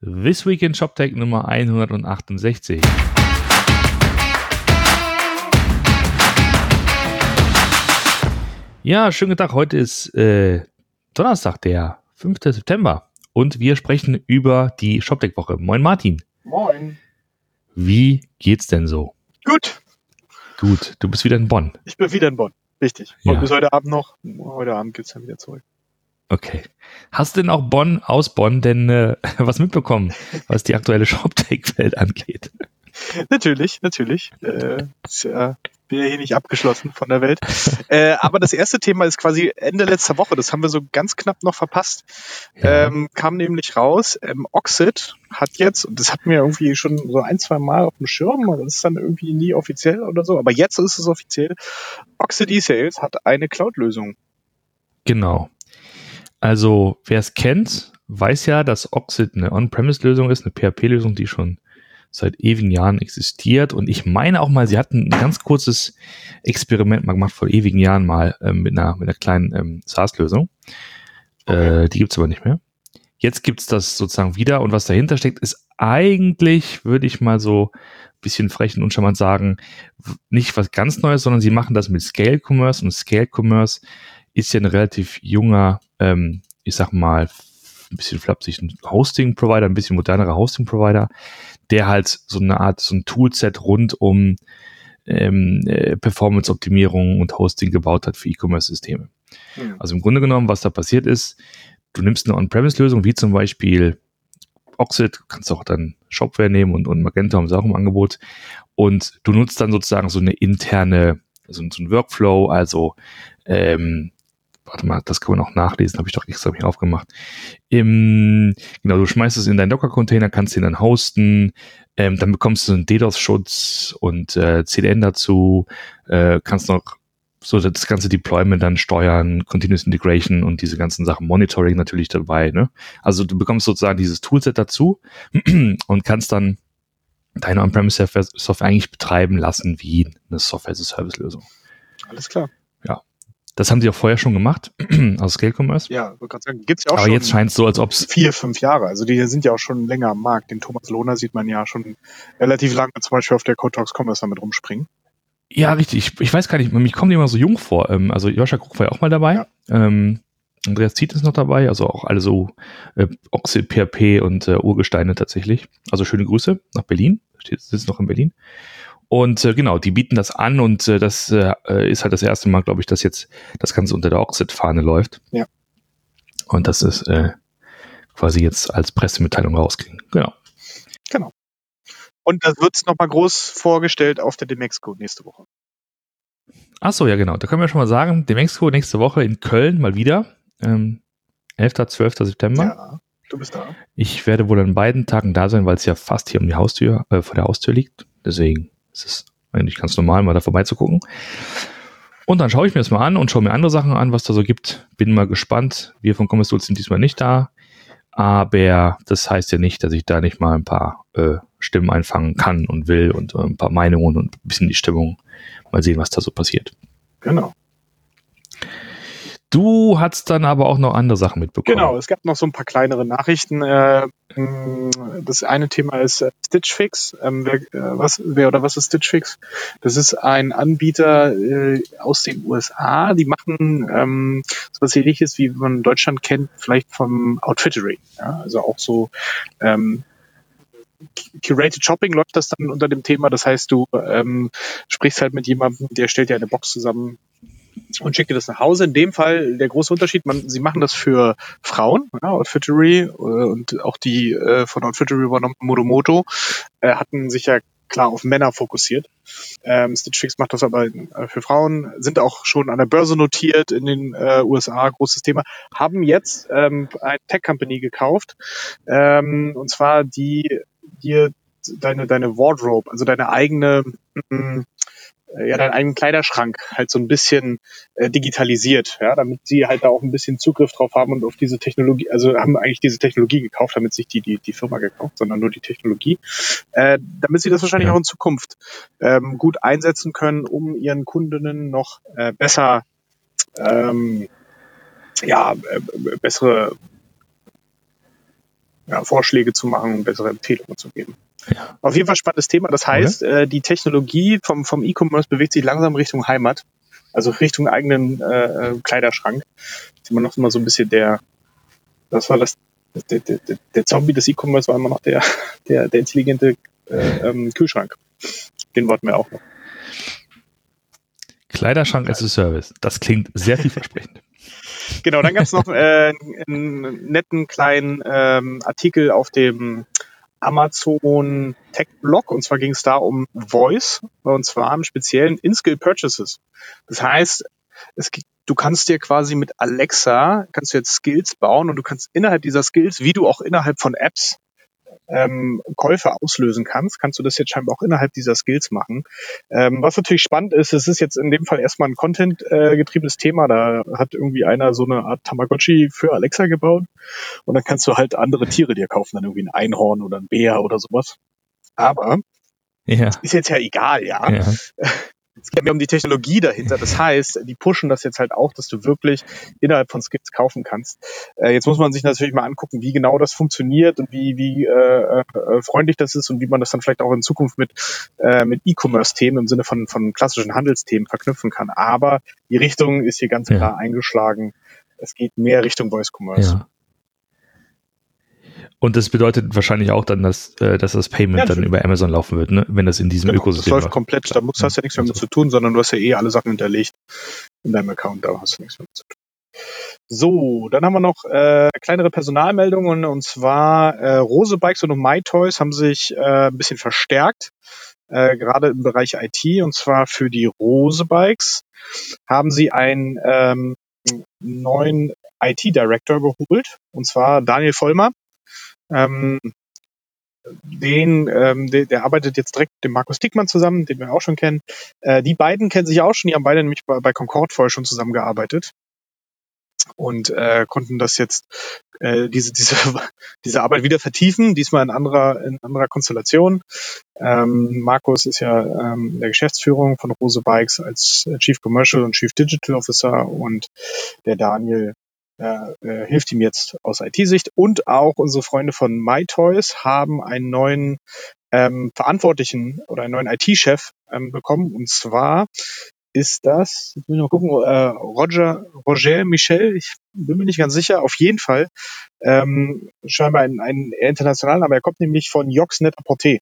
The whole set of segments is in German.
This Week in ShopTech Nummer 168. Ja, schönen Tag. Heute ist äh, Donnerstag, der 5. September. Und wir sprechen über die ShopTech-Woche. Moin Martin. Moin. Wie geht's denn so? Gut. Gut, du bist wieder in Bonn. Ich bin wieder in Bonn. Richtig. Ja. Und bis heute Abend noch. Heute Abend geht's dann wieder zurück. Okay. Hast du denn auch Bonn aus Bonn denn äh, was mitbekommen, was die aktuelle ShopTech-Welt angeht? Natürlich, natürlich. Äh, ist ja, bin ja hier nicht abgeschlossen von der Welt. äh, aber das erste Thema ist quasi Ende letzter Woche. Das haben wir so ganz knapp noch verpasst. Ja. Ähm, kam nämlich raus, ähm, Oxid hat jetzt, und das hatten wir irgendwie schon so ein, zwei Mal auf dem Schirm, aber das ist dann irgendwie nie offiziell oder so, aber jetzt ist es offiziell. Oxid eSales hat eine Cloud-Lösung. Genau. Also, wer es kennt, weiß ja, dass Oxid eine On-Premise-Lösung ist, eine PHP-Lösung, die schon seit ewigen Jahren existiert. Und ich meine auch mal, sie hatten ein ganz kurzes Experiment mal gemacht vor ewigen Jahren mal ähm, mit, einer, mit einer kleinen ähm, SaaS-Lösung. Okay. Äh, die gibt's aber nicht mehr. Jetzt gibt's das sozusagen wieder. Und was dahinter steckt, ist eigentlich, würde ich mal so ein bisschen frech und uncharmant sagen, nicht was ganz Neues, sondern sie machen das mit Scale Commerce. Und Scale Commerce ist ja ein relativ junger, ähm, ich sag mal, ein bisschen flapsig, ein Hosting-Provider, ein bisschen modernerer Hosting-Provider, der halt so eine Art, so ein Toolset rund um ähm, äh, Performance-Optimierung und Hosting gebaut hat für E-Commerce-Systeme. Hm. Also im Grunde genommen, was da passiert ist, du nimmst eine On-Premise-Lösung, wie zum Beispiel Oxid, kannst auch dann Shopware nehmen und, und Magento haben sie auch im Angebot. Und du nutzt dann sozusagen so eine interne, so, so ein Workflow, also ähm, warte mal, das kann man auch nachlesen, habe ich doch extra hier aufgemacht. Im, genau, du schmeißt es in deinen Docker-Container, kannst den dann hosten, ähm, dann bekommst du einen DDoS-Schutz und äh, CDN dazu, äh, kannst noch so das ganze Deployment dann steuern, Continuous Integration und diese ganzen Sachen, Monitoring natürlich dabei. Ne? Also du bekommst sozusagen dieses Toolset dazu und kannst dann deine On-Premise-Software eigentlich betreiben lassen wie eine Software-as-a-Service-Lösung. Alles klar. Das haben sie auch vorher schon gemacht, aus Scale Commerce. Ja, ich wollte gerade sagen, gibt's ja auch Aber schon. jetzt scheint es so, als ob es vier, fünf Jahre. Also die sind ja auch schon länger am Markt. Den Thomas Lohner sieht man ja schon relativ lange zum Beispiel auf der Cotox Commerce damit rumspringen. Ja, richtig. Ich, ich weiß gar nicht, mich kommen die immer so jung vor. Ähm, also Joscha Krug war ja auch mal dabei. Ja. Ähm, Andreas Ziet ist noch dabei, also auch alle so äh, Oxid, PHP und äh, Urgesteine tatsächlich. Also schöne Grüße nach Berlin. Steht, sitzt noch in Berlin. Und äh, genau, die bieten das an und äh, das äh, ist halt das erste Mal, glaube ich, dass jetzt das Ganze unter der Oxid-Fahne läuft. Ja. Und das ist äh, quasi jetzt als Pressemitteilung rausging. Genau. Und das wird's noch nochmal groß vorgestellt auf der Demexco nächste Woche. Ach so, ja genau. Da können wir schon mal sagen, Demexco nächste Woche in Köln mal wieder. Ähm, 11. 12. September. Ja, du bist da. Ich werde wohl an beiden Tagen da sein, weil es ja fast hier um die Haustür, äh, vor der Haustür liegt. Deswegen ist es eigentlich ganz normal, mal da vorbeizugucken. Und dann schaue ich mir das mal an und schaue mir andere Sachen an, was da so gibt. Bin mal gespannt. Wir von Commerce sind diesmal nicht da. Aber das heißt ja nicht, dass ich da nicht mal ein paar äh, Stimmen einfangen kann und will und äh, ein paar Meinungen und ein bisschen die Stimmung. Mal sehen, was da so passiert. Genau. Du hast dann aber auch noch andere Sachen mitbekommen. Genau, es gab noch so ein paar kleinere Nachrichten. Äh, mh, Das eine Thema ist äh, Stitch Fix. Ähm, wer, äh, was, wer oder was ist Stitch Fix? Das ist ein Anbieter aus den USA. Die machen ähm, so was ähnliches, wie man in Deutschland kennt, vielleicht vom Outfittery. Also auch so ähm, Curated Shopping läuft das dann unter dem Thema. Das heißt, du ähm, sprichst halt mit jemandem, der stellt dir eine Box zusammen und schickt dir das nach Hause. In dem Fall der große Unterschied, man, sie machen das für Frauen, ja, Outfittery äh, und auch die äh, von Outfittery übernommene Modomoto äh, hatten sich ja klar auf Männer fokussiert. Ähm, Stitch Fix macht das aber äh, für Frauen, sind auch schon an der Börse notiert in den äh, USA, großes Thema, haben jetzt ähm, eine Tech-Company gekauft, ähm, und zwar die dir deine, deine Wardrobe, also deine eigene, mh, äh, ja, deinen eigenen Kleiderschrank halt so ein bisschen äh, digitalisiert, ja, damit sie halt da auch ein bisschen Zugriff drauf haben und auf diese Technologie, also haben eigentlich diese Technologie gekauft, damit sich die, die, die Firma gekauft, sondern nur die Technologie, äh, damit sie das wahrscheinlich auch in Zukunft ähm, gut einsetzen können, um ihren Kundinnen noch äh, besser ähm, ja, äh, bessere ja, Vorschläge zu machen und bessere Empfehlungen zu geben. Auf jeden Fall spannendes Thema. Das heißt, okay. äh, die Technologie vom, vom E-Commerce bewegt sich langsam Richtung Heimat, also Richtung eigenen äh, äh Kleiderschrank. Das ist immer noch immer so ein bisschen der, das war das, der, der, der Zombie des E-Commerce war immer noch der, der, der intelligente äh, ähm, Kühlschrank. Den wollten wir auch noch. Kleiderschrank as a Service. Das klingt sehr vielversprechend. genau, dann gab es noch äh, einen netten kleinen ähm, Artikel auf dem Amazon Tech Blog und zwar ging es da um Voice und zwar im speziellen In-Skill Purchases. Das heißt, es, du kannst dir quasi mit Alexa kannst du jetzt Skills bauen und du kannst innerhalb dieser Skills, wie du auch innerhalb von Apps ähm, Käufe auslösen kannst, kannst du das jetzt scheinbar auch innerhalb dieser Skills machen. Ähm, was natürlich spannend ist, es ist jetzt in dem Fall erstmal ein Content-getriebenes äh, Thema. Da hat irgendwie einer so eine Art Tamagotchi für Alexa gebaut und dann kannst du halt andere Tiere dir kaufen, dann irgendwie ein Einhorn oder ein Bär oder sowas. Aber ja. ist jetzt ja egal, ja. ja. Es geht mir um die Technologie dahinter. Das heißt, die pushen das jetzt halt auch, dass du wirklich innerhalb von Skits kaufen kannst. Äh, jetzt muss man sich natürlich mal angucken, wie genau das funktioniert und wie, wie äh, äh, freundlich das ist und wie man das dann vielleicht auch in Zukunft mit, äh, mit E-Commerce-Themen im Sinne von, von klassischen Handelsthemen verknüpfen kann. Aber die Richtung ist hier ganz klar ja. eingeschlagen. Es geht mehr Richtung Voice Commerce. Ja. Und das bedeutet wahrscheinlich auch dann, dass, äh, dass das Payment ja, dann über Amazon laufen wird, ne? wenn das in diesem genau, Ökosystem Das läuft komplett, da musst, hast du ja nichts mehr mit zu tun, sondern du hast ja eh alle Sachen hinterlegt in deinem Account, da hast du nichts mehr mit zu tun. So, dann haben wir noch äh, kleinere Personalmeldungen und zwar äh, Rose Bikes und MyToys haben sich äh, ein bisschen verstärkt, äh, gerade im Bereich IT und zwar für die Rose Bikes haben sie einen ähm, neuen IT-Director geholt. Und zwar Daniel Vollmer. Ähm, den, ähm, der, der arbeitet jetzt direkt mit dem Markus Dickmann zusammen, den wir auch schon kennen. Äh, die beiden kennen sich auch schon, die haben beide nämlich bei, bei Concord vorher schon zusammengearbeitet und äh, konnten das jetzt äh, diese diese diese Arbeit wieder vertiefen, diesmal in anderer in anderer Konstellation. Ähm, Markus ist ja ähm, in der Geschäftsführung von Rose Bikes als Chief Commercial und Chief Digital Officer und der Daniel äh, äh, hilft ihm jetzt aus IT-Sicht. Und auch unsere Freunde von MyToys haben einen neuen ähm, Verantwortlichen oder einen neuen IT-Chef ähm, bekommen. Und zwar ist das, ich will mal gucken, äh, Roger, Roger Michel, ich bin mir nicht ganz sicher, auf jeden Fall ähm, scheinbar ein, ein internationalen, aber er kommt nämlich von Jox net Porté.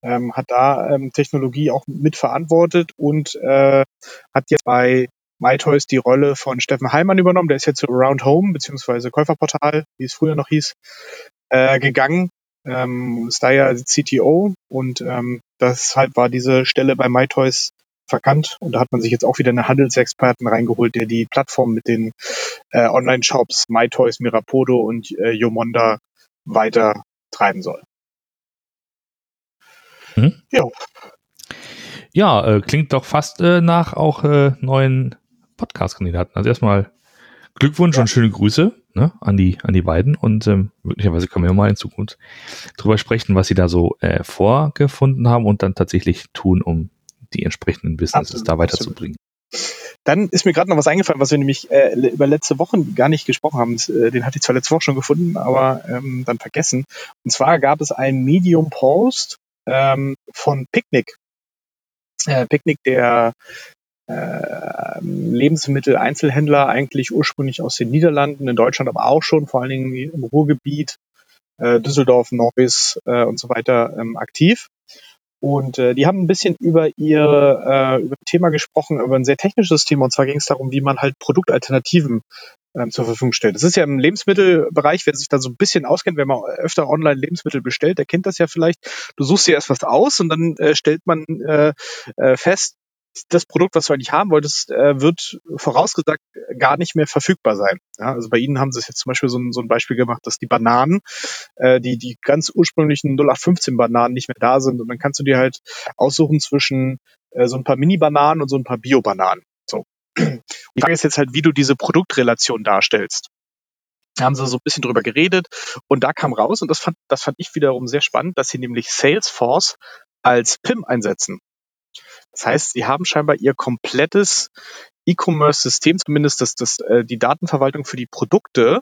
Ähm, hat da ähm, Technologie auch mitverantwortet und äh, hat jetzt bei MyToys die Rolle von Steffen Heilmann übernommen. Der ist jetzt zu Around Home, beziehungsweise Käuferportal, wie es früher noch hieß, äh, gegangen. Ähm, ist da ja CTO und ähm, deshalb war diese Stelle bei MyToys verkannt und da hat man sich jetzt auch wieder einen Handelsexperten reingeholt, der die Plattform mit den äh, Online-Shops MyToys, Mirapodo und äh, Yomonda weiter treiben soll. Hm? Ja. Ja, äh, klingt doch fast äh, nach auch äh, neuen Podcast-Kandidaten. Also erstmal Glückwunsch ja. und schöne Grüße ne, an, die, an die beiden und ähm, möglicherweise können wir mal in Zukunft drüber sprechen, was sie da so äh, vorgefunden haben und dann tatsächlich tun, um die entsprechenden Businesses absolut, da weiterzubringen. Dann ist mir gerade noch was eingefallen, was wir nämlich äh, über letzte Wochen gar nicht gesprochen haben. Äh, den hatte ich zwar letzte Woche schon gefunden, aber ähm, dann vergessen. Und zwar gab es einen Medium-Post ähm, von Picnic. Äh, Picnic, der äh, Lebensmitteleinzelhändler, eigentlich ursprünglich aus den Niederlanden, in Deutschland aber auch schon, vor allen Dingen im Ruhrgebiet, äh, Düsseldorf, Neuss äh, und so weiter ähm, aktiv. Und äh, die haben ein bisschen über ihr äh, über Thema gesprochen, über ein sehr technisches Thema. Und zwar ging es darum, wie man halt Produktalternativen ähm, zur Verfügung stellt. Das ist ja im Lebensmittelbereich, wer sich da so ein bisschen auskennt, wenn man öfter online Lebensmittel bestellt, der kennt das ja vielleicht. Du suchst dir erst was aus und dann äh, stellt man äh, äh, fest, das Produkt, was du eigentlich haben wolltest, äh, wird vorausgesagt gar nicht mehr verfügbar sein. Ja, also bei Ihnen haben Sie es jetzt zum Beispiel so ein, so ein Beispiel gemacht, dass die Bananen, äh, die, die ganz ursprünglichen 0815 Bananen nicht mehr da sind und dann kannst du dir halt aussuchen zwischen äh, so ein paar Mini-Bananen und so ein paar Bio-Bananen. So. Die Frage ist jetzt halt, wie du diese Produktrelation darstellst. Da haben sie so ein bisschen drüber geredet und da kam raus und das fand, das fand ich wiederum sehr spannend, dass sie nämlich Salesforce als PIM einsetzen. Das heißt, sie haben scheinbar ihr komplettes E-Commerce-System, zumindest das, das, äh, die Datenverwaltung für die Produkte,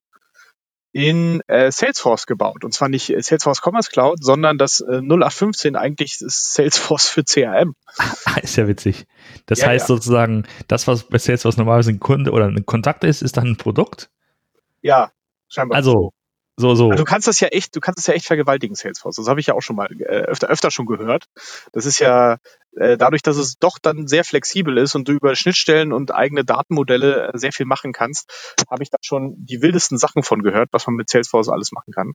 in äh, Salesforce gebaut. Und zwar nicht Salesforce Commerce Cloud, sondern das äh, 0815 eigentlich ist Salesforce für CRM. ist ja witzig. Das ja, heißt ja. sozusagen, das, was bei Salesforce normalerweise ein Kunde oder ein Kontakt ist, ist dann ein Produkt? Ja, scheinbar. Also, so, so. Also du kannst das ja echt, du kannst das ja echt vergewaltigen, Salesforce. Das habe ich ja auch schon mal äh, öfter, öfter schon gehört. Das ist ja äh, dadurch, dass es doch dann sehr flexibel ist und du über Schnittstellen und eigene Datenmodelle äh, sehr viel machen kannst, habe ich da schon die wildesten Sachen von gehört, was man mit Salesforce alles machen kann.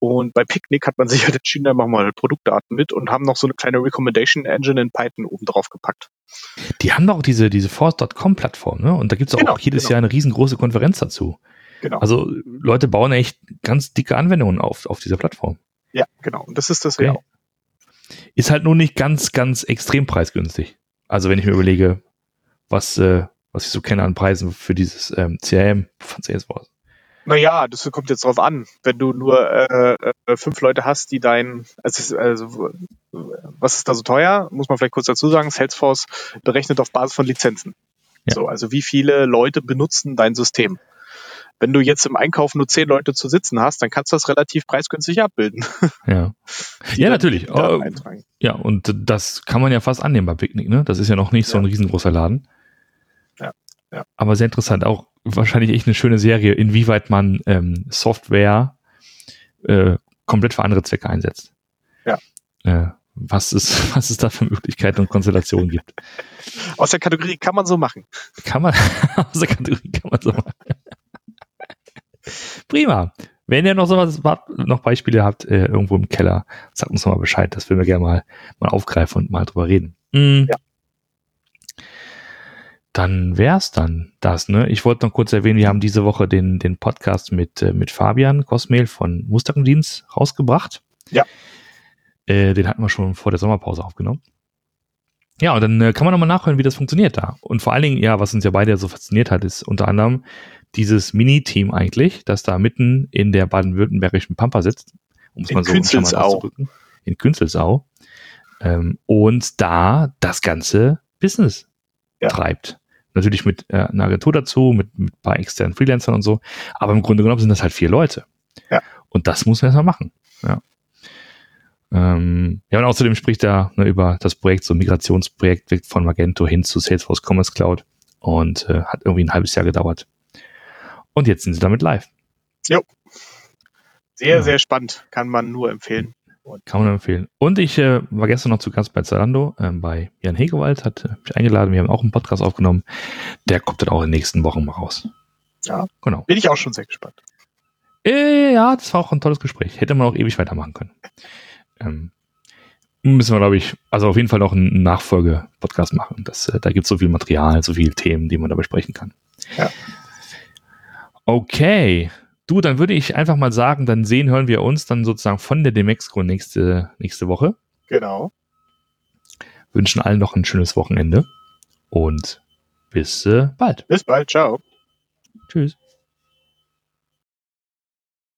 Und bei Picnic hat man sich halt entschieden, da machen wir halt Produktdaten mit und haben noch so eine kleine Recommendation Engine in Python oben drauf gepackt. Die haben doch diese, diese Force.com-Plattform, ne? Und da gibt es auch genau, jedes genau. Jahr eine riesengroße Konferenz dazu. Genau. Also Leute bauen echt ganz dicke Anwendungen auf, auf dieser Plattform. Ja, genau. Und das ist das okay. auch. Ist halt nur nicht ganz, ganz extrem preisgünstig. Also wenn ich mir überlege, was, äh, was ich so kenne an Preisen für dieses ähm, CRM von Salesforce. Naja, das kommt jetzt drauf an. Wenn du nur äh, äh, fünf Leute hast, die dein, also, also was ist da so teuer? Muss man vielleicht kurz dazu sagen. Salesforce berechnet auf Basis von Lizenzen. Ja. So, also wie viele Leute benutzen dein System? Wenn du jetzt im Einkauf nur zehn Leute zu sitzen hast, dann kannst du das relativ preisgünstig abbilden. Ja, ja natürlich. Oh, ja, und das kann man ja fast annehmen bei Picknick, ne? Das ist ja noch nicht ja. so ein riesengroßer Laden. Ja, ja. Aber sehr interessant. Auch wahrscheinlich echt eine schöne Serie, inwieweit man ähm, Software äh, komplett für andere Zwecke einsetzt. Ja. Äh, was es, was es da für Möglichkeiten und Konstellationen gibt. Aus der Kategorie kann man so machen. Kann man, aus der Kategorie kann man so machen. Prima. Wenn ihr noch sowas noch Beispiele habt, äh, irgendwo im Keller, sagt uns mal Bescheid. Das würden wir gerne mal, mal aufgreifen und mal drüber reden. Mhm. Ja. Dann wär's dann das, ne? Ich wollte noch kurz erwähnen, wir haben diese Woche den, den Podcast mit, äh, mit Fabian Kosmel von Musterdienst rausgebracht. Ja. Äh, den hatten wir schon vor der Sommerpause aufgenommen. Ja, und dann äh, kann man nochmal nachhören, wie das funktioniert da. Und vor allen Dingen, ja, was uns ja beide so fasziniert hat, ist unter anderem, dieses Mini-Team eigentlich, das da mitten in der baden-württembergischen Pampa sitzt, um es mal so auszudrücken, in Künzelsau, ähm, und da das ganze Business ja. treibt. Natürlich mit äh, einer Agentur dazu, mit, mit ein paar externen Freelancern und so, aber im Grunde genommen sind das halt vier Leute. Ja. Und das muss man erstmal machen. Ja. Ähm, ja, und außerdem spricht er ne, über das Projekt, so ein Migrationsprojekt von Magento hin zu Salesforce Commerce Cloud und äh, hat irgendwie ein halbes Jahr gedauert. Und jetzt sind sie damit live. Jo. Sehr, ja. sehr spannend. Kann man nur empfehlen. Kann man nur empfehlen. Und ich äh, war gestern noch zu Gast bei Zalando, äh, bei Jan Hegewald, hat äh, mich eingeladen. Wir haben auch einen Podcast aufgenommen. Der kommt dann auch in den nächsten Wochen mal raus. Ja, genau. Bin ich auch schon sehr gespannt. Äh, ja, das war auch ein tolles Gespräch. Hätte man auch ewig weitermachen können. Ähm, müssen wir, glaube ich, also auf jeden Fall noch einen Nachfolge-Podcast machen. Das, äh, da gibt es so viel Material, so viele Themen, die man da besprechen kann. Ja. Okay. Du, dann würde ich einfach mal sagen, dann sehen, hören wir uns dann sozusagen von der Demexco nächste, nächste Woche. Genau. Wünschen allen noch ein schönes Wochenende und bis äh, bald. Bis bald. Ciao. Tschüss.